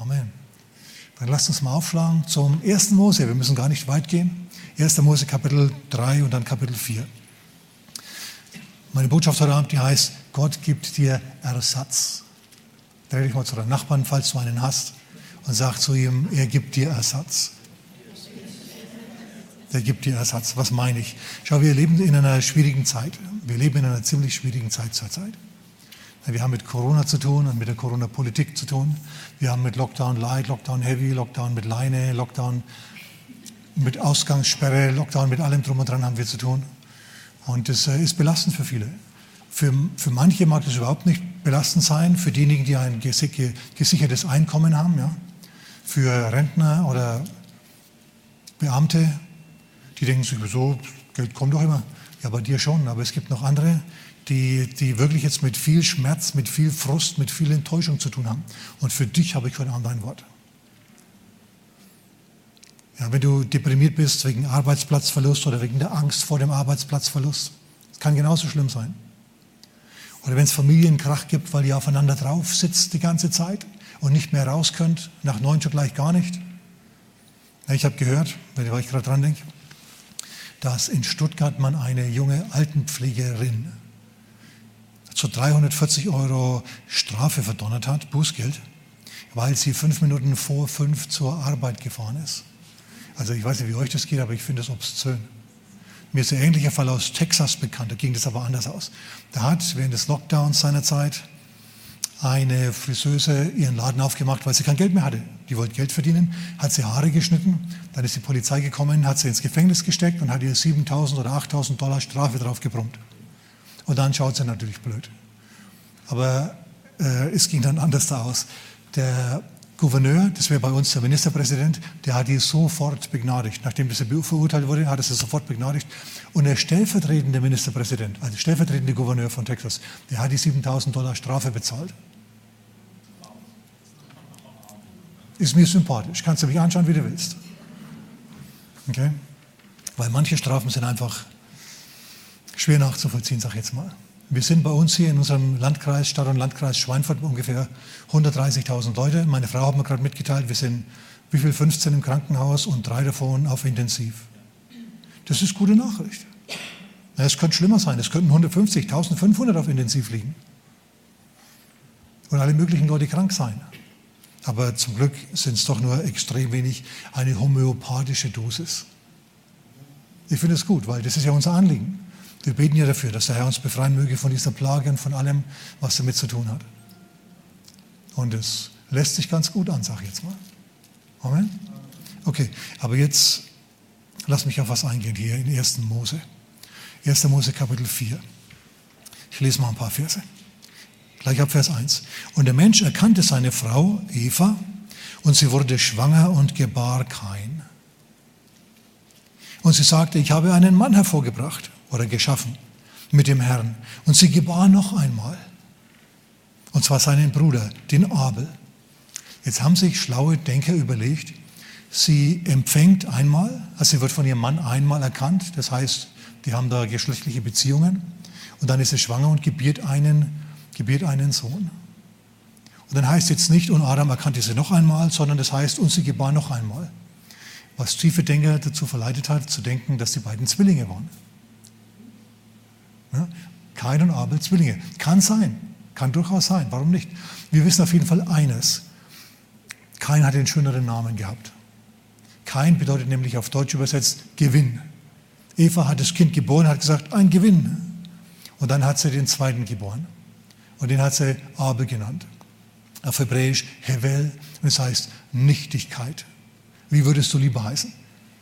Amen. Dann lasst uns mal aufschlagen zum 1. Mose. Wir müssen gar nicht weit gehen. 1. Mose Kapitel 3 und dann Kapitel 4. Meine Botschaft heute Abend, die heißt, Gott gibt dir Ersatz. Dreh dich mal zu deinem Nachbarn, falls du einen hast, und sag zu ihm, er gibt dir Ersatz. Er gibt dir Ersatz. Was meine ich? Schau, wir leben in einer schwierigen Zeit. Wir leben in einer ziemlich schwierigen Zeit zurzeit. Wir haben mit Corona zu tun und mit der Corona-Politik zu tun. Wir haben mit Lockdown Light, Lockdown Heavy, Lockdown mit Leine, Lockdown mit Ausgangssperre, Lockdown mit allem drum und dran haben wir zu tun. Und das äh, ist belastend für viele. Für, für manche mag das überhaupt nicht belastend sein, für diejenigen, die ein gesichertes Einkommen haben, ja. für Rentner oder Beamte, die denken sich, so, Geld kommt doch immer. Ja, bei dir schon, aber es gibt noch andere, die, die wirklich jetzt mit viel Schmerz, mit viel Frust, mit viel Enttäuschung zu tun haben. Und für dich habe ich heute Abend ein Wort. Ja, wenn du deprimiert bist wegen Arbeitsplatzverlust oder wegen der Angst vor dem Arbeitsplatzverlust, kann genauso schlimm sein. Oder wenn es Familienkrach gibt, weil ihr aufeinander drauf sitzt die ganze Zeit und nicht mehr raus könnt, nach neun schon gleich gar nicht. Ja, ich habe gehört, wenn ich gerade dran denke, dass in Stuttgart man eine junge Altenpflegerin zu 340 Euro Strafe verdonnert hat, Bußgeld, weil sie fünf Minuten vor fünf zur Arbeit gefahren ist. Also ich weiß nicht, wie euch das geht, aber ich finde das obszön. Mir ist ein ähnlicher Fall aus Texas bekannt, da ging das aber anders aus. Da hat während des Lockdowns seiner Zeit eine Friseuse ihren Laden aufgemacht, weil sie kein Geld mehr hatte. Die wollte Geld verdienen, hat sie Haare geschnitten, dann ist die Polizei gekommen, hat sie ins Gefängnis gesteckt und hat ihr 7.000 oder 8.000 Dollar Strafe drauf gebrummt. Und dann schaut sie natürlich blöd. Aber äh, es ging dann anders da aus. Der Gouverneur, das wäre bei uns der Ministerpräsident, der hat die sofort begnadigt. Nachdem das verurteilt wurde, hat er sie sofort begnadigt. Und der stellvertretende Ministerpräsident, also stellvertretende Gouverneur von Texas, der hat die 7000 Dollar Strafe bezahlt. Ist mir sympathisch. Kannst du mich anschauen, wie du willst. Okay? Weil manche Strafen sind einfach schwer nachzuvollziehen, sag ich jetzt mal. Wir sind bei uns hier in unserem Landkreis, Stadt- und Landkreis Schweinfurt ungefähr 130.000 Leute. Meine Frau hat mir gerade mitgeteilt, wir sind wie viel 15 im Krankenhaus und drei davon auf Intensiv. Das ist gute Nachricht. Es könnte schlimmer sein. Es könnten 150, 1500 auf Intensiv liegen. Und alle möglichen Leute krank sein. Aber zum Glück sind es doch nur extrem wenig eine homöopathische Dosis. Ich finde es gut, weil das ist ja unser Anliegen. Wir beten ja dafür, dass der Herr uns befreien möge von dieser Plage und von allem, was damit zu tun hat. Und es lässt sich ganz gut an, sage ich jetzt mal. Amen. Okay, aber jetzt lass mich auf was eingehen hier in 1. Mose. 1. Mose Kapitel 4. Ich lese mal ein paar Verse. Gleich ab Vers 1. Und der Mensch erkannte seine Frau Eva und sie wurde schwanger und gebar Kain. Und sie sagte, ich habe einen Mann hervorgebracht oder geschaffen mit dem Herrn. Und sie gebar noch einmal. Und zwar seinen Bruder, den Abel. Jetzt haben sich schlaue Denker überlegt, sie empfängt einmal, also sie wird von ihrem Mann einmal erkannt, das heißt, die haben da geschlechtliche Beziehungen. Und dann ist sie schwanger und gebiert einen, gebiert einen Sohn. Und dann heißt jetzt nicht, und Adam erkannte sie noch einmal, sondern das heißt, und sie gebar noch einmal. Was tiefe Denker dazu verleitet hat, zu denken, dass die beiden Zwillinge waren. Ja? Kain und Abel Zwillinge. Kann sein, kann durchaus sein, warum nicht? Wir wissen auf jeden Fall eines. Kain hat den schöneren Namen gehabt. Kain bedeutet nämlich auf Deutsch übersetzt Gewinn. Eva hat das Kind geboren, hat gesagt, ein Gewinn. Und dann hat sie den zweiten geboren. Und den hat sie Abel genannt. Auf Hebräisch Hevel, es heißt Nichtigkeit. Wie würdest du lieber heißen?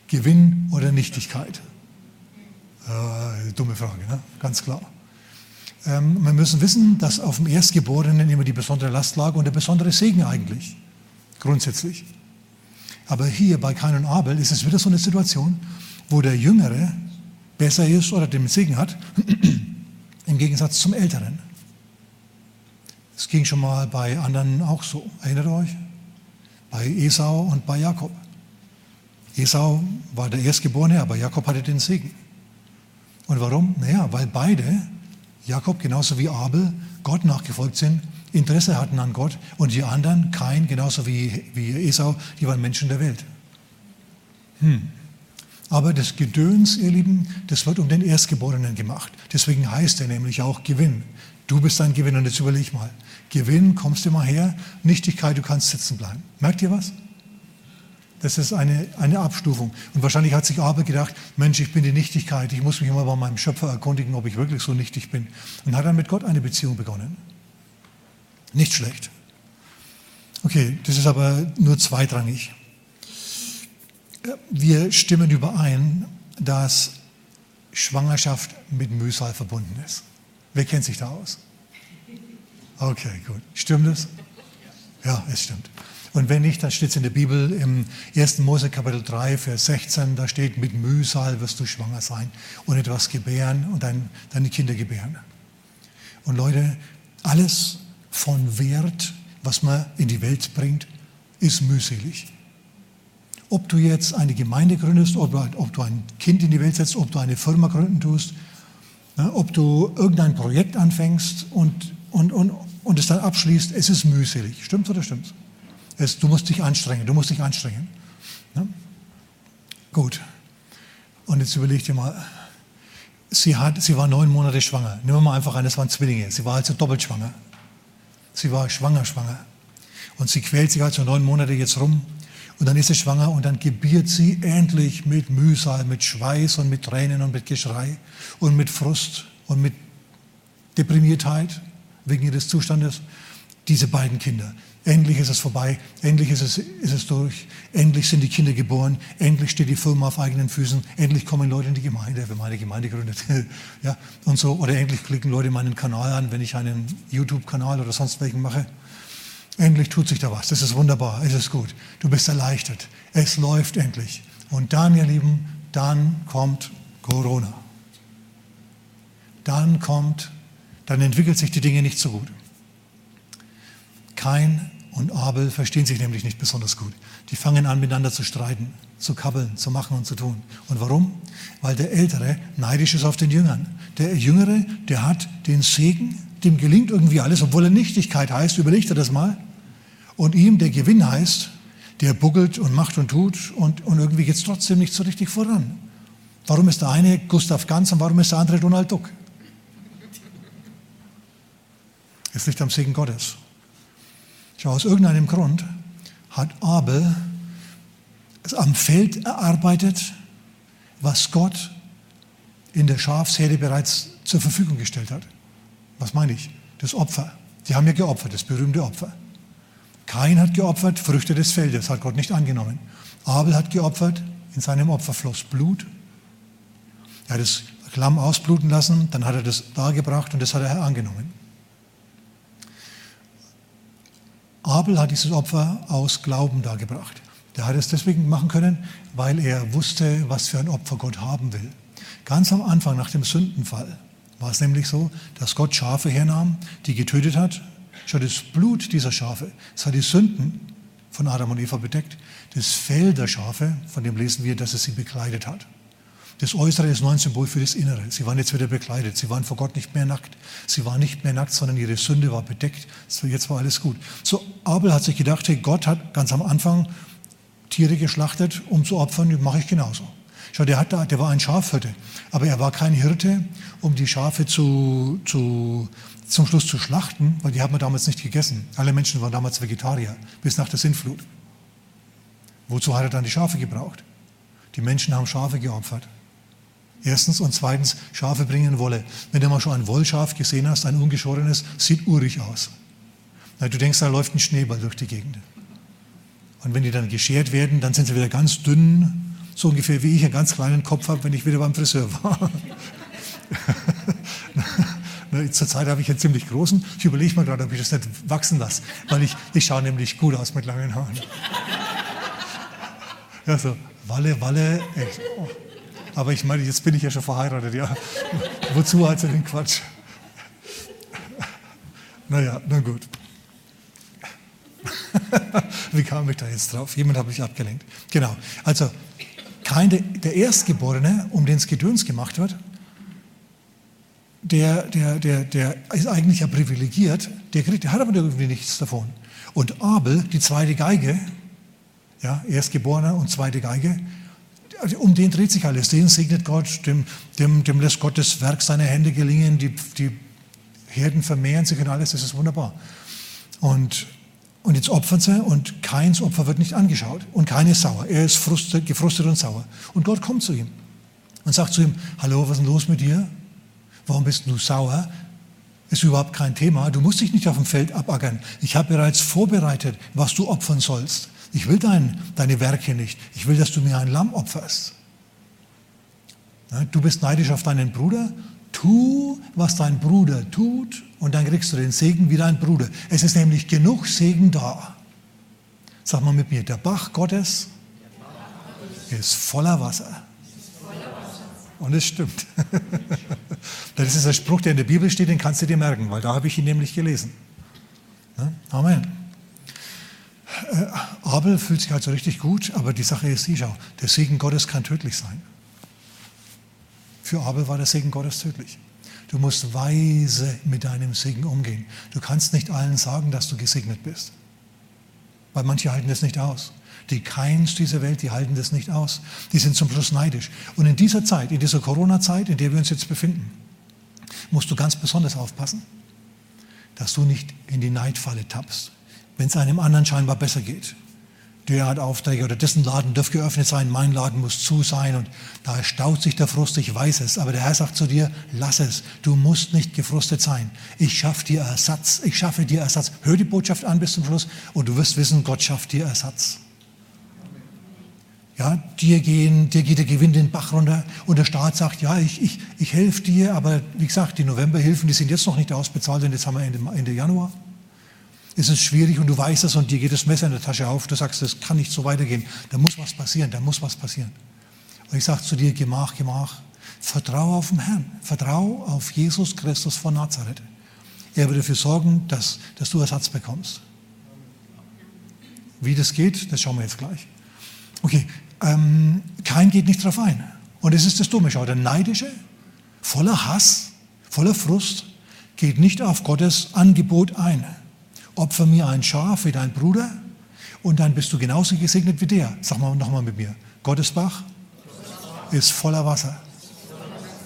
Gewinn oder Nichtigkeit? Äh, dumme Frage, ne? ganz klar. Ähm, wir müssen wissen, dass auf dem Erstgeborenen immer die besondere Last lag und der besondere Segen eigentlich, grundsätzlich. Aber hier bei Kain und Abel ist es wieder so eine Situation, wo der Jüngere besser ist oder den Segen hat, im Gegensatz zum Älteren. Das ging schon mal bei anderen auch so. Erinnert euch? Bei Esau und bei Jakob. Esau war der Erstgeborene, aber Jakob hatte den Segen. Und warum? Naja, weil beide, Jakob genauso wie Abel, Gott nachgefolgt sind Interesse hatten an Gott und die anderen, kein, genauso wie, wie Esau, die waren Menschen der Welt. Hm. Aber das Gedöns, ihr Lieben, das wird um den Erstgeborenen gemacht. Deswegen heißt er nämlich auch Gewinn. Du bist ein Gewinn und jetzt überleg mal. Gewinn, kommst du mal her, Nichtigkeit, du kannst sitzen bleiben. Merkt ihr was? Das ist eine, eine Abstufung. Und wahrscheinlich hat sich Abel gedacht, Mensch, ich bin die Nichtigkeit, ich muss mich immer bei meinem Schöpfer erkundigen, ob ich wirklich so nichtig bin. Und hat dann mit Gott eine Beziehung begonnen. Nicht schlecht. Okay, das ist aber nur zweitrangig. Wir stimmen überein, dass Schwangerschaft mit Mühsal verbunden ist. Wer kennt sich da aus? Okay, gut. Stimmt es? Ja, es stimmt. Und wenn nicht, dann steht es in der Bibel im 1. Mose Kapitel 3, Vers 16, da steht, mit Mühsal wirst du schwanger sein und etwas gebären und dein, deine Kinder gebären. Und Leute, alles von Wert, was man in die Welt bringt, ist mühselig. Ob du jetzt eine Gemeinde gründest, ob, ob du ein Kind in die Welt setzt, ob du eine Firma gründen tust, ne, ob du irgendein Projekt anfängst und, und, und, und es dann abschließt, es ist mühselig. Stimmt's oder stimmt's? Es, du musst dich anstrengen, du musst dich anstrengen. Ne? Gut. Und jetzt überleg dir mal, sie, hat, sie war neun Monate schwanger. Nehmen wir mal einfach an, das waren Zwillinge. Sie war also doppelt schwanger. Sie war schwanger, schwanger. Und sie quält sich also neun Monate jetzt rum. Und dann ist sie schwanger und dann gebiert sie endlich mit Mühsal, mit Schweiß und mit Tränen und mit Geschrei und mit Frust und mit Deprimiertheit wegen ihres Zustandes diese beiden Kinder. Endlich ist es vorbei, endlich ist es, ist es durch, endlich sind die Kinder geboren, endlich steht die Firma auf eigenen Füßen, endlich kommen Leute in die Gemeinde, wenn meine Gemeinde gründet. ja, und so, oder endlich klicken Leute meinen Kanal an, wenn ich einen YouTube-Kanal oder sonst welchen mache. Endlich tut sich da was, das ist wunderbar, es ist gut. Du bist erleichtert, es läuft endlich. Und dann, ihr Lieben, dann kommt Corona. Dann kommt, dann entwickelt sich die Dinge nicht so gut. Kain und Abel verstehen sich nämlich nicht besonders gut. Die fangen an, miteinander zu streiten, zu kabbeln, zu machen und zu tun. Und warum? Weil der Ältere neidisch ist auf den Jüngern. Der Jüngere, der hat den Segen, dem gelingt irgendwie alles, obwohl er Nichtigkeit heißt, überlegt er das mal. Und ihm, der Gewinn heißt, der buckelt und macht und tut und, und irgendwie geht es trotzdem nicht so richtig voran. Warum ist der eine Gustav Ganz und warum ist der andere Donald Duck? Es liegt am Segen Gottes. Schau, aus irgendeinem Grund hat Abel am Feld erarbeitet, was Gott in der Schafsherde bereits zur Verfügung gestellt hat. Was meine ich? Das Opfer. Die haben ja geopfert, das berühmte Opfer. Kain hat geopfert, Früchte des Feldes, hat Gott nicht angenommen. Abel hat geopfert, in seinem Opfer floss Blut. Er hat das Lamm ausbluten lassen, dann hat er das dargebracht und das hat er angenommen. Abel hat dieses Opfer aus Glauben dargebracht. Der hat es deswegen machen können, weil er wusste, was für ein Opfer Gott haben will. Ganz am Anfang nach dem Sündenfall war es nämlich so, dass Gott Schafe hernahm, die getötet hat. Schau, das Blut dieser Schafe, das hat die Sünden von Adam und Eva bedeckt. Das Fell der Schafe, von dem lesen wir, dass es sie bekleidet hat. Das Äußere ist nur ein Symbol für das Innere. Sie waren jetzt wieder bekleidet. Sie waren vor Gott nicht mehr nackt. Sie waren nicht mehr nackt, sondern ihre Sünde war bedeckt. So, jetzt war alles gut. So, Abel hat sich gedacht, hey, Gott hat ganz am Anfang Tiere geschlachtet, um zu opfern, das mache ich genauso. Schau, der, hat da, der war ein Schafhirte, aber er war kein Hirte, um die Schafe zu, zu, zum Schluss zu schlachten, weil die haben wir damals nicht gegessen. Alle Menschen waren damals Vegetarier, bis nach der Sintflut. Wozu hat er dann die Schafe gebraucht? Die Menschen haben Schafe geopfert. Erstens und zweitens, Schafe bringen Wolle. Wenn du mal schon ein Wollschaf gesehen hast, ein ungeschorenes, sieht urig aus. Du denkst, da läuft ein Schneeball durch die Gegend. Und wenn die dann geschert werden, dann sind sie wieder ganz dünn, so ungefähr wie ich einen ganz kleinen Kopf habe, wenn ich wieder beim Friseur war. Zurzeit habe ich einen ziemlich großen. Ich überlege mal gerade, ob ich das nicht wachsen lasse, weil ich, ich schaue nämlich gut aus mit langen Haaren. Ja, so, Walle, Walle, echt. Oh. Aber ich meine, jetzt bin ich ja schon verheiratet, ja. Wozu also den Quatsch? Naja, na gut. Wie kam ich da jetzt drauf? Jemand hat mich abgelenkt. Genau. Also, kein, der Erstgeborene, um den es Gedöns gemacht wird, der, der, der, der ist eigentlich ja privilegiert, der, kriegt, der hat aber irgendwie nichts davon. Und Abel, die zweite Geige, ja, Erstgeborener und zweite Geige, um den dreht sich alles. Den segnet Gott, dem, dem, dem lässt Gott das Werk seiner Hände gelingen, die, die Herden vermehren sich und alles, das ist wunderbar. Und, und jetzt opfern sie und keins Opfer wird nicht angeschaut und keiner ist sauer. Er ist frustet, gefrustet und sauer. Und Gott kommt zu ihm und sagt zu ihm, hallo, was ist denn los mit dir? Warum bist du sauer? Ist überhaupt kein Thema. Du musst dich nicht auf dem Feld abackern. Ich habe bereits vorbereitet, was du opfern sollst. Ich will dein, deine Werke nicht. Ich will, dass du mir ein Lamm opferst. Du bist neidisch auf deinen Bruder. Tu, was dein Bruder tut, und dann kriegst du den Segen wie dein Bruder. Es ist nämlich genug Segen da. Sag mal mit mir, der Bach Gottes ist voller Wasser. Und es stimmt. das ist ein Spruch, der in der Bibel steht, den kannst du dir merken, weil da habe ich ihn nämlich gelesen. Amen. Äh, Abel fühlt sich also richtig gut, aber die Sache ist die, schau, der Segen Gottes kann tödlich sein. Für Abel war der Segen Gottes tödlich. Du musst weise mit deinem Segen umgehen. Du kannst nicht allen sagen, dass du gesegnet bist. Weil manche halten das nicht aus. Die Keins dieser Welt, die halten das nicht aus. Die sind zum Schluss neidisch. Und in dieser Zeit, in dieser Corona-Zeit, in der wir uns jetzt befinden, musst du ganz besonders aufpassen, dass du nicht in die Neidfalle tappst, wenn es einem anderen scheinbar besser geht der hat Aufträge oder dessen Laden dürfte geöffnet sein, mein Laden muss zu sein und da staut sich der Frust, ich weiß es, aber der Herr sagt zu dir, lass es, du musst nicht gefrustet sein. Ich schaffe dir Ersatz, ich schaffe dir Ersatz. Hör die Botschaft an bis zum Schluss und du wirst wissen, Gott schafft dir Ersatz. Ja, dir, gehen, dir geht der Gewinn den Bach runter und der Staat sagt, ja, ich, ich, ich helfe dir, aber wie gesagt, die Novemberhilfen, die sind jetzt noch nicht ausbezahlt und jetzt haben wir Ende, Ende Januar ist es schwierig und du weißt es und dir geht das Messer in der Tasche auf. Du sagst, das kann nicht so weitergehen. Da muss was passieren, da muss was passieren. Und ich sage zu dir, gemach, gemach. Vertraue auf den Herrn. Vertraue auf Jesus Christus von Nazareth. Er wird dafür sorgen, dass, dass du Ersatz bekommst. Wie das geht, das schauen wir jetzt gleich. Okay, ähm, kein geht nicht drauf ein. Und es ist das Dumme. Der Neidische, voller Hass, voller Frust, geht nicht auf Gottes Angebot ein opfer mir ein Schaf wie dein Bruder und dann bist du genauso gesegnet wie der. Sag mal nochmal mit mir. Gottesbach ist voller Wasser.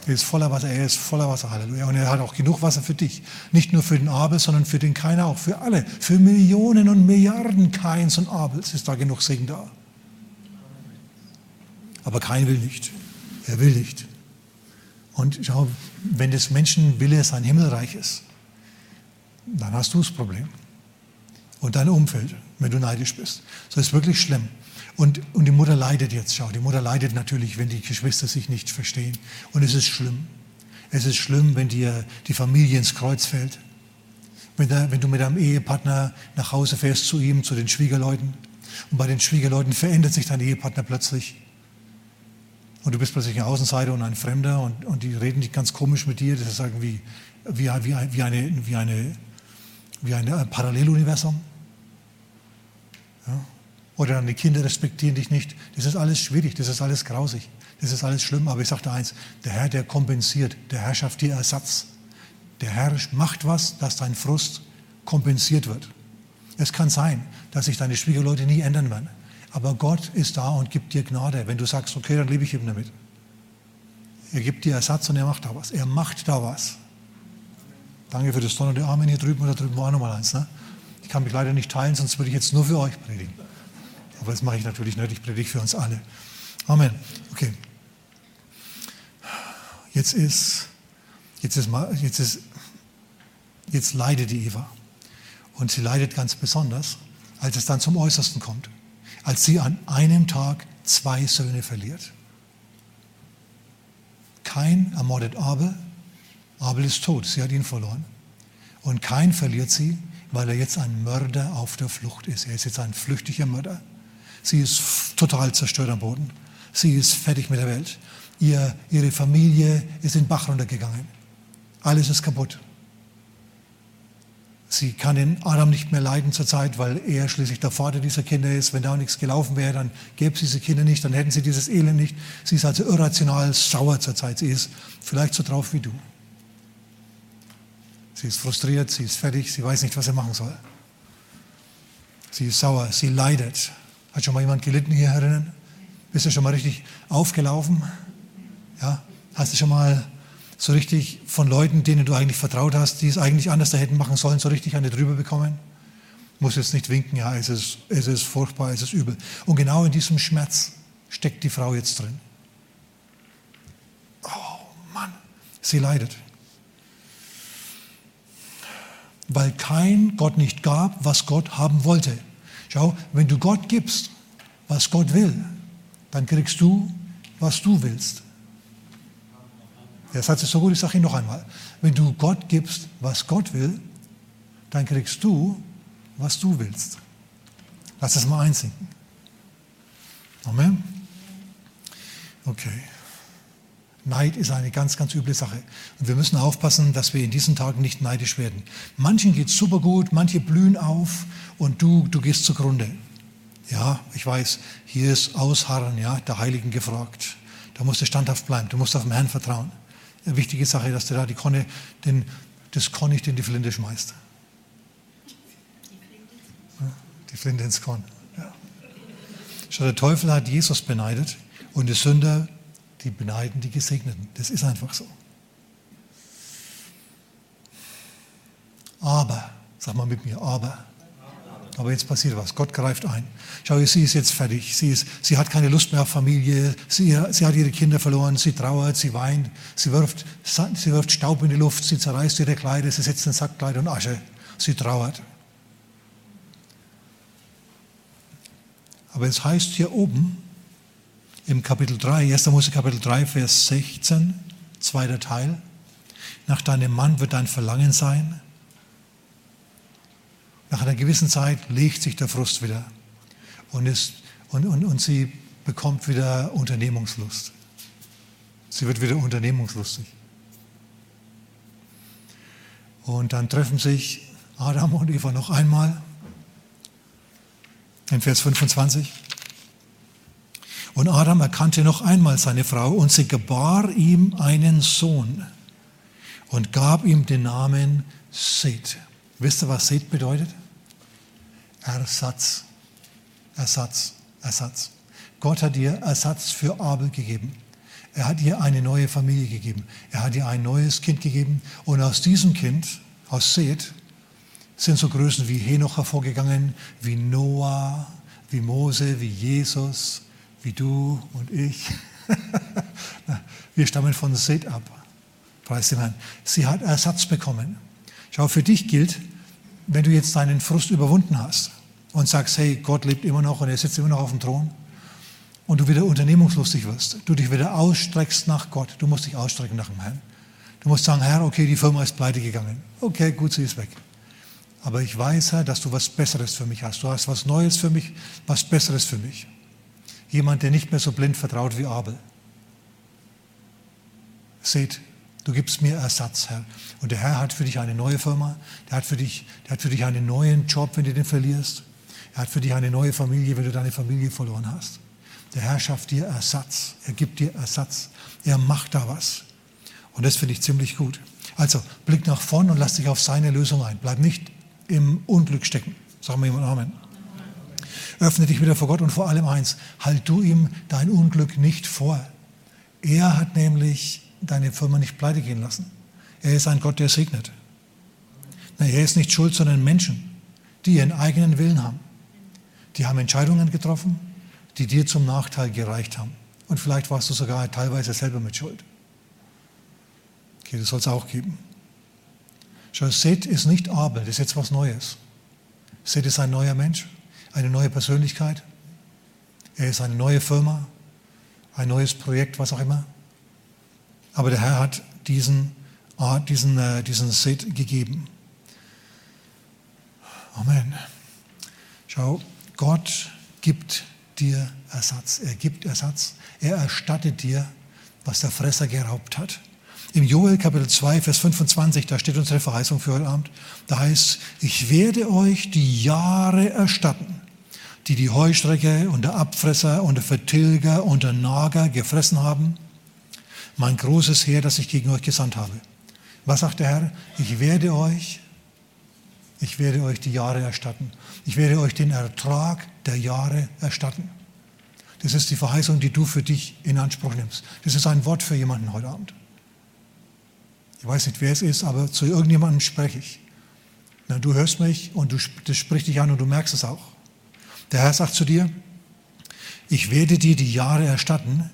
Er ist voller Wasser, er ist voller Wasser, Halleluja. Und er hat auch genug Wasser für dich. Nicht nur für den Abel, sondern für den Keiner auch, für alle. Für Millionen und Milliarden Keins und Abels ist da genug Segen da. Aber kein will nicht. Er will nicht. Und schau, wenn des Menschen Wille sein Himmelreich ist, dann hast du das Problem und dein Umfeld, wenn du neidisch bist. Das ist wirklich schlimm. Und, und die Mutter leidet jetzt, schau, die Mutter leidet natürlich, wenn die Geschwister sich nicht verstehen. Und es ist schlimm. Es ist schlimm, wenn dir die Familie ins Kreuz fällt. Wenn, der, wenn du mit deinem Ehepartner nach Hause fährst zu ihm, zu den Schwiegerleuten. Und bei den Schwiegerleuten verändert sich dein Ehepartner plötzlich. Und du bist plötzlich ein Außenseiter und ein Fremder und, und die reden dich ganz komisch mit dir. Das ist irgendwie wie, wie, wie, eine, wie, eine, wie ein Paralleluniversum. Ja? Oder deine Kinder respektieren dich nicht. Das ist alles schwierig, das ist alles grausig, das ist alles schlimm. Aber ich sage dir eins, der Herr, der kompensiert, der Herr schafft dir Ersatz. Der Herr macht was, dass dein Frust kompensiert wird. Es kann sein, dass sich deine Schwiegerleute nie ändern werden. Aber Gott ist da und gibt dir Gnade, wenn du sagst, okay, dann lebe ich eben damit. Er gibt dir Ersatz und er macht da was. Er macht da was. Danke für das donnernde Amen hier drüben oder drüben war nochmal eins. Ne? kann mich leider nicht teilen, sonst würde ich jetzt nur für euch predigen. Aber das mache ich natürlich nicht, ich predige für uns alle. Amen. Okay. Jetzt ist, jetzt ist, jetzt ist, jetzt leidet die Eva. Und sie leidet ganz besonders, als es dann zum Äußersten kommt. Als sie an einem Tag zwei Söhne verliert. Kein ermordet Abel. Abel ist tot, sie hat ihn verloren. Und kein verliert sie, weil er jetzt ein Mörder auf der Flucht ist. Er ist jetzt ein flüchtiger Mörder. Sie ist total zerstört am Boden. Sie ist fertig mit der Welt. Ihr, ihre Familie ist in den Bach runtergegangen. Alles ist kaputt. Sie kann den Adam nicht mehr leiden zurzeit, weil er schließlich der Vater dieser Kinder ist. Wenn da nichts gelaufen wäre, dann gäbe es diese Kinder nicht, dann hätten sie dieses Elend nicht. Sie ist also irrational sauer zurzeit. Sie ist vielleicht so drauf wie du. Sie ist frustriert, sie ist fertig, sie weiß nicht, was sie machen soll. Sie ist sauer, sie leidet. Hat schon mal jemand gelitten hier herinnen? Bist du schon mal richtig aufgelaufen? Ja? Hast du schon mal so richtig von Leuten, denen du eigentlich vertraut hast, die es eigentlich anders da hätten machen sollen, so richtig eine drüber bekommen? Muss jetzt nicht winken, ja, es ist, es ist furchtbar, es ist übel. Und genau in diesem Schmerz steckt die Frau jetzt drin. Oh Mann, sie leidet. Weil kein Gott nicht gab, was Gott haben wollte. Schau, wenn du Gott gibst, was Gott will, dann kriegst du, was du willst. Der Satz ist so gut, ich sage ihn noch einmal. Wenn du Gott gibst, was Gott will, dann kriegst du, was du willst. Lass das mal einsinken. Amen. Okay. Neid ist eine ganz, ganz üble Sache. Und wir müssen aufpassen, dass wir in diesen Tagen nicht neidisch werden. Manchen geht es super gut, manche blühen auf und du, du gehst zugrunde. Ja, ich weiß, hier ist Ausharren, ja, der Heiligen gefragt. Da musst du standhaft bleiben, du musst auf den Herrn vertrauen. Eine wichtige Sache, dass du da die Konne, den, das Korn nicht in die Flinte schmeißt. Die Flinte ins Korn. Ja. Schau, der Teufel hat Jesus beneidet und die Sünder, die beneiden die Gesegneten. Das ist einfach so. Aber, sag mal mit mir, aber. Aber jetzt passiert was. Gott greift ein. Schau, sie ist jetzt fertig. Sie, ist, sie hat keine Lust mehr auf Familie. Sie, sie hat ihre Kinder verloren. Sie trauert, sie weint. Sie wirft, sie wirft Staub in die Luft. Sie zerreißt ihre Kleider. Sie setzt in Sackkleid und Asche. Sie trauert. Aber es heißt hier oben im Kapitel 3, 1. Mose Kapitel 3, Vers 16, zweiter Teil, nach deinem Mann wird dein Verlangen sein. Nach einer gewissen Zeit legt sich der Frust wieder und, ist, und, und, und sie bekommt wieder Unternehmungslust. Sie wird wieder unternehmungslustig. Und dann treffen sich Adam und Eva noch einmal in Vers 25. Und Adam erkannte noch einmal seine Frau und sie gebar ihm einen Sohn und gab ihm den Namen Seth. Wisst ihr, was Seth bedeutet? Ersatz. Ersatz. Ersatz. Gott hat ihr Ersatz für Abel gegeben. Er hat ihr eine neue Familie gegeben. Er hat ihr ein neues Kind gegeben. Und aus diesem Kind, aus Seth, sind so Größen wie Henoch hervorgegangen, wie Noah, wie Mose, wie Jesus, wie du und ich. Wir stammen von Seth ab. Preis dem Herrn. Sie hat Ersatz bekommen. Schau, für dich gilt, wenn du jetzt deinen Frust überwunden hast und sagst, hey, Gott lebt immer noch und er sitzt immer noch auf dem Thron und du wieder unternehmungslustig wirst, du dich wieder ausstreckst nach Gott, du musst dich ausstrecken nach dem Herrn. Du musst sagen, Herr, okay, die Firma ist pleite gegangen. Okay, gut, sie ist weg. Aber ich weiß, Herr, dass du was Besseres für mich hast. Du hast was Neues für mich, was Besseres für mich. Jemand, der nicht mehr so blind vertraut wie Abel. Seht, du gibst mir Ersatz, Herr. Und der Herr hat für dich eine neue Firma. Der hat für dich, der hat für dich einen neuen Job, wenn du den verlierst. Er hat für dich eine neue Familie, wenn du deine Familie verloren hast. Der Herr schafft dir Ersatz. Er gibt dir Ersatz. Er macht da was. Und das finde ich ziemlich gut. Also blick nach vorn und lass dich auf seine Lösung ein. Bleib nicht im Unglück stecken. Sagen wir jemand Amen. Öffne dich wieder vor Gott und vor allem eins, halt du ihm dein Unglück nicht vor. Er hat nämlich deine Firma nicht pleite gehen lassen. Er ist ein Gott, der segnet. Er ist nicht schuld, sondern Menschen, die ihren eigenen Willen haben. Die haben Entscheidungen getroffen, die dir zum Nachteil gereicht haben. Und vielleicht warst du sogar teilweise selber mit Schuld. Okay, das soll es auch geben. Schau, Seth ist nicht Abel, das ist jetzt was Neues. Seth ist ein neuer Mensch, eine neue Persönlichkeit. Er ist eine neue Firma, ein neues Projekt, was auch immer. Aber der Herr hat diesen, diesen, äh, diesen Seth gegeben. Amen. Schau, Gott gibt dir Ersatz. Er gibt Ersatz. Er erstattet dir, was der Fresser geraubt hat. Im Joel Kapitel 2, Vers 25, da steht unsere Verheißung für heute Abend. Da heißt, ich werde euch die Jahre erstatten, die die Heuschrecke und der Abfresser und der Vertilger und der Nager gefressen haben. Mein großes Heer, das ich gegen euch gesandt habe. Was sagt der Herr? Ich werde euch, ich werde euch die Jahre erstatten. Ich werde euch den Ertrag der Jahre erstatten. Das ist die Verheißung, die du für dich in Anspruch nimmst. Das ist ein Wort für jemanden heute Abend. Ich weiß nicht, wer es ist, aber zu irgendjemandem spreche ich. Na, du hörst mich und du, das spricht dich an und du merkst es auch. Der Herr sagt zu dir, ich werde dir die Jahre erstatten,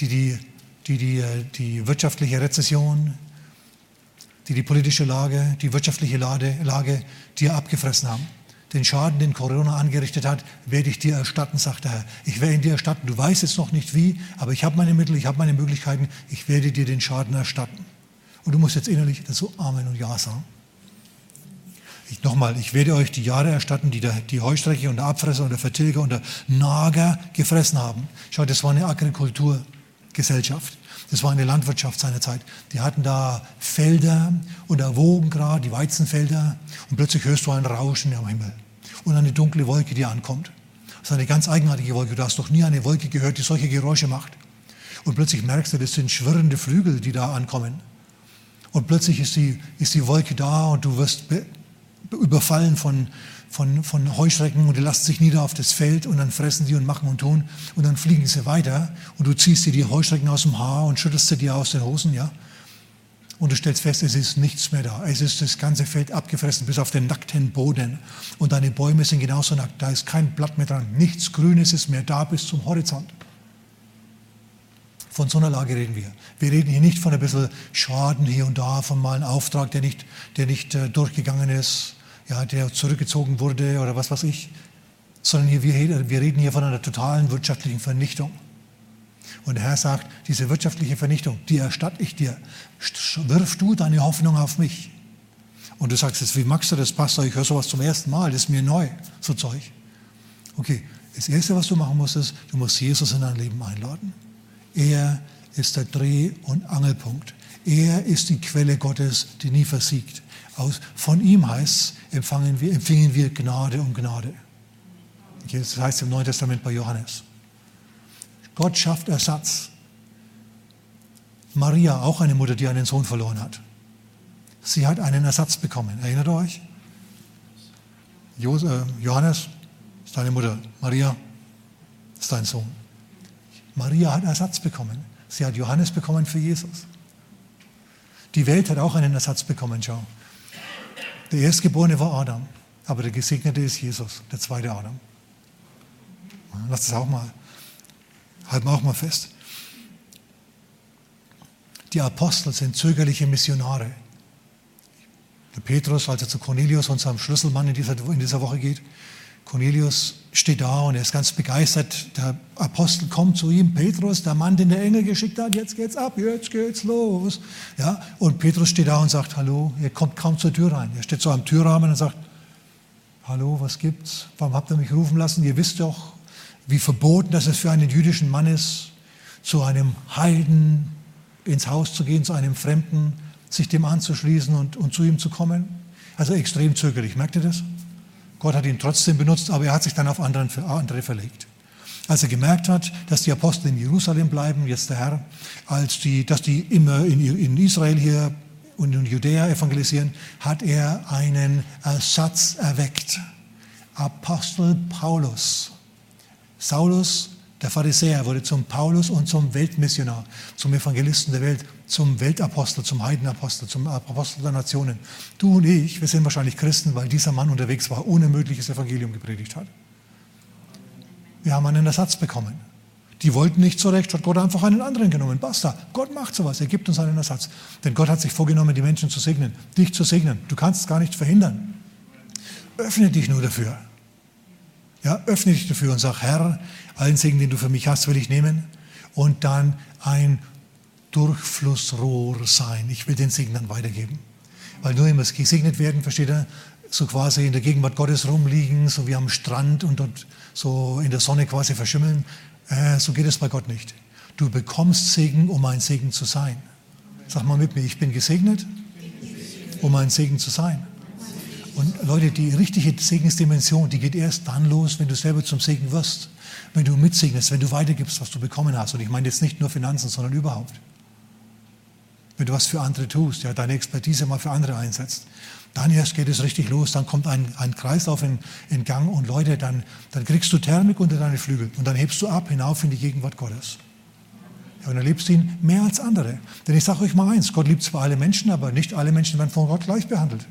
die die, die, die, äh, die wirtschaftliche Rezession, die die politische Lage, die wirtschaftliche Lage, dir abgefressen haben. Den Schaden, den Corona angerichtet hat, werde ich dir erstatten, sagt der Herr. Ich werde ihn dir erstatten. Du weißt jetzt noch nicht wie, aber ich habe meine Mittel, ich habe meine Möglichkeiten. Ich werde dir den Schaden erstatten. Und du musst jetzt innerlich dazu Amen und Ja sagen. Ich, nochmal, ich werde euch die Jahre erstatten, die der, die Heustrecke und der Abfresser und der Vertilger und der Nager gefressen haben. Schau, das war eine Agrikulturgesellschaft. Das war eine Landwirtschaft seiner Zeit. Die hatten da Felder und wogen gerade die Weizenfelder und plötzlich hörst du ein Rauschen am Himmel und eine dunkle Wolke, die ankommt. Das ist eine ganz eigenartige Wolke. Du hast noch nie eine Wolke gehört, die solche Geräusche macht. Und plötzlich merkst du, das sind schwirrende Flügel, die da ankommen. Und plötzlich ist die, ist die Wolke da und du wirst überfallen von, von, von Heuschrecken und die lassen sich nieder auf das Feld und dann fressen die und machen und tun und dann fliegen sie weiter und du ziehst dir die Heuschrecken aus dem Haar und schüttelst sie dir aus den Hosen, ja. Und du stellst fest, es ist nichts mehr da. Es ist das ganze Feld abgefressen bis auf den nackten Boden. Und deine Bäume sind genauso nackt. Da ist kein Blatt mehr dran. Nichts Grünes ist mehr da bis zum Horizont. Von so einer Lage reden wir. Wir reden hier nicht von ein bisschen Schaden hier und da, von mal einem Auftrag, der nicht, der nicht äh, durchgegangen ist, ja, der zurückgezogen wurde oder was weiß ich, sondern hier, wir, wir reden hier von einer totalen wirtschaftlichen Vernichtung. Und der Herr sagt, diese wirtschaftliche Vernichtung, die erstatte ich dir. Wirf du deine Hoffnung auf mich. Und du sagst jetzt, wie magst du das, Pastor? Ich höre sowas zum ersten Mal, das ist mir neu, so Zeug. Okay, das Erste, was du machen musst, ist, du musst Jesus in dein Leben einladen. Er ist der Dreh- und Angelpunkt. Er ist die Quelle Gottes, die nie versiegt. Aus, von ihm heißt empfangen wir, empfingen wir Gnade um Gnade. Das heißt im Neuen Testament bei Johannes. Gott schafft Ersatz. Maria, auch eine Mutter, die einen Sohn verloren hat. Sie hat einen Ersatz bekommen. Erinnert ihr euch? Äh, Johannes ist deine Mutter. Maria ist dein Sohn. Maria hat Ersatz bekommen. Sie hat Johannes bekommen für Jesus. Die Welt hat auch einen Ersatz bekommen, schau. Der Erstgeborene war Adam, aber der Gesegnete ist Jesus, der zweite Adam. Lass das auch mal, halten wir auch mal fest. Die Apostel sind zögerliche Missionare. Der Petrus, als er zu Cornelius, unserem Schlüsselmann in dieser, in dieser Woche geht, Cornelius steht da und er ist ganz begeistert. Der Apostel kommt zu ihm, Petrus, der Mann, den der Engel geschickt hat, jetzt geht's ab, jetzt geht's los. Ja, und Petrus steht da und sagt, hallo, er kommt kaum zur Tür rein. Er steht so am Türrahmen und sagt, hallo, was gibt's? Warum habt ihr mich rufen lassen? Ihr wisst doch, wie verboten das es für einen jüdischen Mann ist, zu einem Heiden ins Haus zu gehen, zu einem Fremden, sich dem anzuschließen und, und zu ihm zu kommen. Also extrem zögerlich, merkt ihr das? Gott hat ihn trotzdem benutzt, aber er hat sich dann auf anderen, andere verlegt. Als er gemerkt hat, dass die Apostel in Jerusalem bleiben, jetzt der Herr, als die, dass die immer in, in Israel hier und in Judäa evangelisieren, hat er einen Ersatz erweckt. Apostel Paulus. Saulus der Pharisäer wurde zum Paulus und zum Weltmissionar, zum Evangelisten der Welt, zum Weltapostel, zum Heidenapostel, zum Apostel der Nationen. Du und ich, wir sind wahrscheinlich Christen, weil dieser Mann unterwegs war, ohne mögliches Evangelium gepredigt hat. Wir haben einen Ersatz bekommen. Die wollten nicht zurecht, hat Gott einfach einen anderen genommen. Basta. Gott macht sowas. Er gibt uns einen Ersatz. Denn Gott hat sich vorgenommen, die Menschen zu segnen, dich zu segnen. Du kannst es gar nicht verhindern. Öffne dich nur dafür. Ja, öffne dich dafür und sag, Herr, allen Segen, den du für mich hast, will ich nehmen und dann ein Durchflussrohr sein. Ich will den Segen dann weitergeben. Weil nur immer gesegnet werden, versteht er, so quasi in der Gegenwart Gottes rumliegen, so wie am Strand und dort so in der Sonne quasi verschimmeln, äh, so geht es bei Gott nicht. Du bekommst Segen, um ein Segen zu sein. Sag mal mit mir, ich bin gesegnet, um ein Segen zu sein. Und Leute, die richtige Segensdimension, die geht erst dann los, wenn du selber zum Segen wirst. Wenn du mitsegnest, wenn du weitergibst, was du bekommen hast. Und ich meine jetzt nicht nur Finanzen, sondern überhaupt. wenn du was für andere tust, ja, deine Expertise mal für andere einsetzt. Dann erst geht es richtig los, dann kommt ein, ein Kreislauf in, in Gang und Leute, dann, dann kriegst du Thermik unter deine Flügel und dann hebst du ab hinauf in die Gegenwart Gottes. Und du ihn mehr als andere. Denn ich sage euch mal eins, Gott liebt zwar alle Menschen, aber nicht alle Menschen werden von Gott gleich behandelt.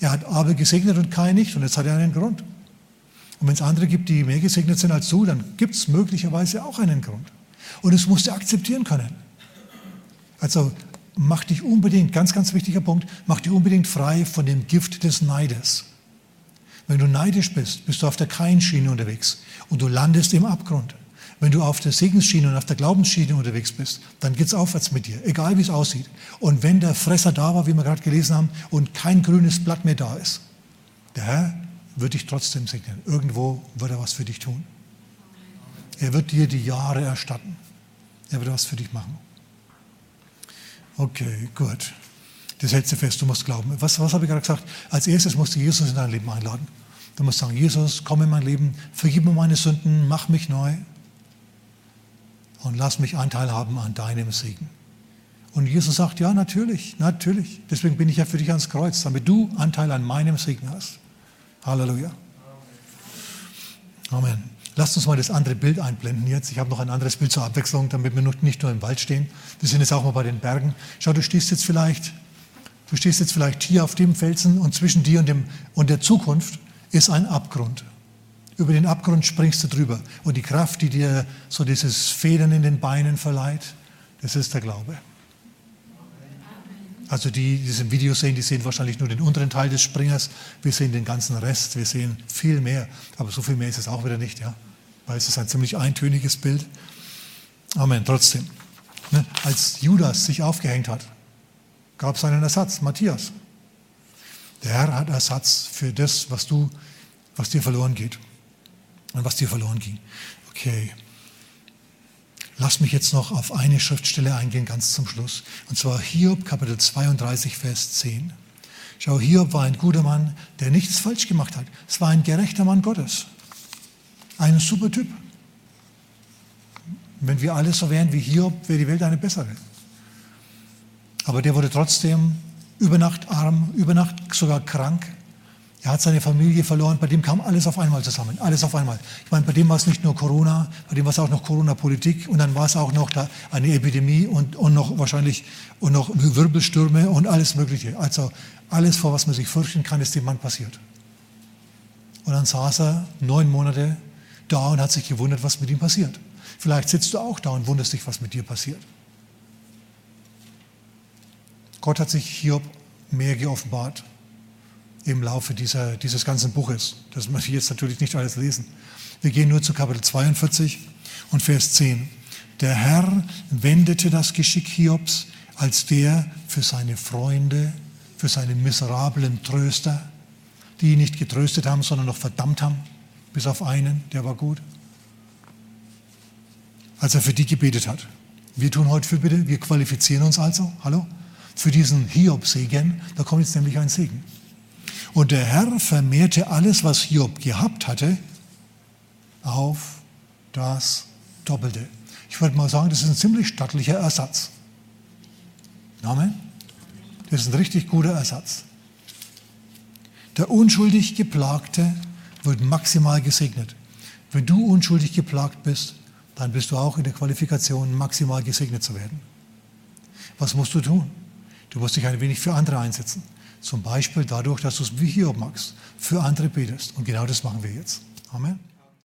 Er hat Abel gesegnet und Kai nicht und jetzt hat er einen Grund. Und wenn es andere gibt, die mehr gesegnet sind als du, dann gibt es möglicherweise auch einen Grund. Und es musst du akzeptieren können. Also mach dich unbedingt, ganz, ganz wichtiger Punkt, mach dich unbedingt frei von dem Gift des Neides. Wenn du neidisch bist, bist du auf der Keinschiene unterwegs und du landest im Abgrund. Wenn du auf der Segensschiene und auf der Glaubensschiene unterwegs bist, dann geht es aufwärts mit dir, egal wie es aussieht. Und wenn der Fresser da war, wie wir gerade gelesen haben, und kein grünes Blatt mehr da ist, der Herr wird dich trotzdem segnen. Irgendwo wird er was für dich tun. Er wird dir die Jahre erstatten. Er wird was für dich machen. Okay, gut. Das hältst du fest, du musst glauben. Was, was habe ich gerade gesagt? Als erstes musst du Jesus in dein Leben einladen. Du musst sagen, Jesus, komm in mein Leben, vergib mir meine Sünden, mach mich neu und lass mich Anteil haben an deinem Segen. Und Jesus sagt, ja, natürlich, natürlich. Deswegen bin ich ja für dich ans Kreuz, damit du Anteil an meinem Segen hast. Halleluja. Amen. Lasst uns mal das andere Bild einblenden jetzt. Ich habe noch ein anderes Bild zur Abwechslung, damit wir nicht nur im Wald stehen. Wir sind jetzt auch mal bei den Bergen. Schau, du stehst jetzt vielleicht, du stehst jetzt vielleicht hier auf dem Felsen und zwischen dir und, dem, und der Zukunft ist ein Abgrund. Über den Abgrund springst du drüber. Und die Kraft, die dir so dieses Federn in den Beinen verleiht, das ist der Glaube. Also die, die im Video sehen, die sehen wahrscheinlich nur den unteren Teil des Springers. Wir sehen den ganzen Rest, wir sehen viel mehr. Aber so viel mehr ist es auch wieder nicht, ja weil es ist ein ziemlich eintöniges Bild. Amen, trotzdem. Ne? Als Judas sich aufgehängt hat, gab es einen Ersatz, Matthias. Der Herr hat Ersatz für das, was, du, was dir verloren geht und was dir verloren ging. Okay. Lass mich jetzt noch auf eine Schriftstelle eingehen, ganz zum Schluss. Und zwar Hiob, Kapitel 32, Vers 10. Schau, Hiob war ein guter Mann, der nichts falsch gemacht hat. Es war ein gerechter Mann Gottes. Ein super Typ. Wenn wir alle so wären wie Hiob, wäre die Welt eine bessere. Aber der wurde trotzdem über Nacht arm, über Nacht sogar krank. Er hat seine Familie verloren, bei dem kam alles auf einmal zusammen, alles auf einmal. Ich meine, bei dem war es nicht nur Corona, bei dem war es auch noch Corona-Politik und dann war es auch noch eine Epidemie und, und noch wahrscheinlich und noch Wirbelstürme und alles Mögliche. Also alles, vor was man sich fürchten kann, ist dem Mann passiert. Und dann saß er neun Monate da und hat sich gewundert, was mit ihm passiert. Vielleicht sitzt du auch da und wunderst dich, was mit dir passiert. Gott hat sich Hiob mehr geoffenbart im Laufe dieser, dieses ganzen Buches. Das möchte ich jetzt natürlich nicht alles lesen. Wir gehen nur zu Kapitel 42 und Vers 10. Der Herr wendete das Geschick Hiobs als der für seine Freunde, für seine miserablen Tröster, die ihn nicht getröstet haben, sondern noch verdammt haben, bis auf einen, der war gut. Als er für die gebetet hat. Wir tun heute für bitte, wir qualifizieren uns also, hallo, für diesen Hiob-Segen. Da kommt jetzt nämlich ein Segen. Und der Herr vermehrte alles, was Hiob gehabt hatte, auf das Doppelte. Ich würde mal sagen, das ist ein ziemlich stattlicher Ersatz. Amen. Das ist ein richtig guter Ersatz. Der unschuldig Geplagte wird maximal gesegnet. Wenn du unschuldig geplagt bist, dann bist du auch in der Qualifikation, maximal gesegnet zu werden. Was musst du tun? Du musst dich ein wenig für andere einsetzen. Zum Beispiel dadurch, dass du es wie Hiob magst, für andere betest. Und genau das machen wir jetzt. Amen.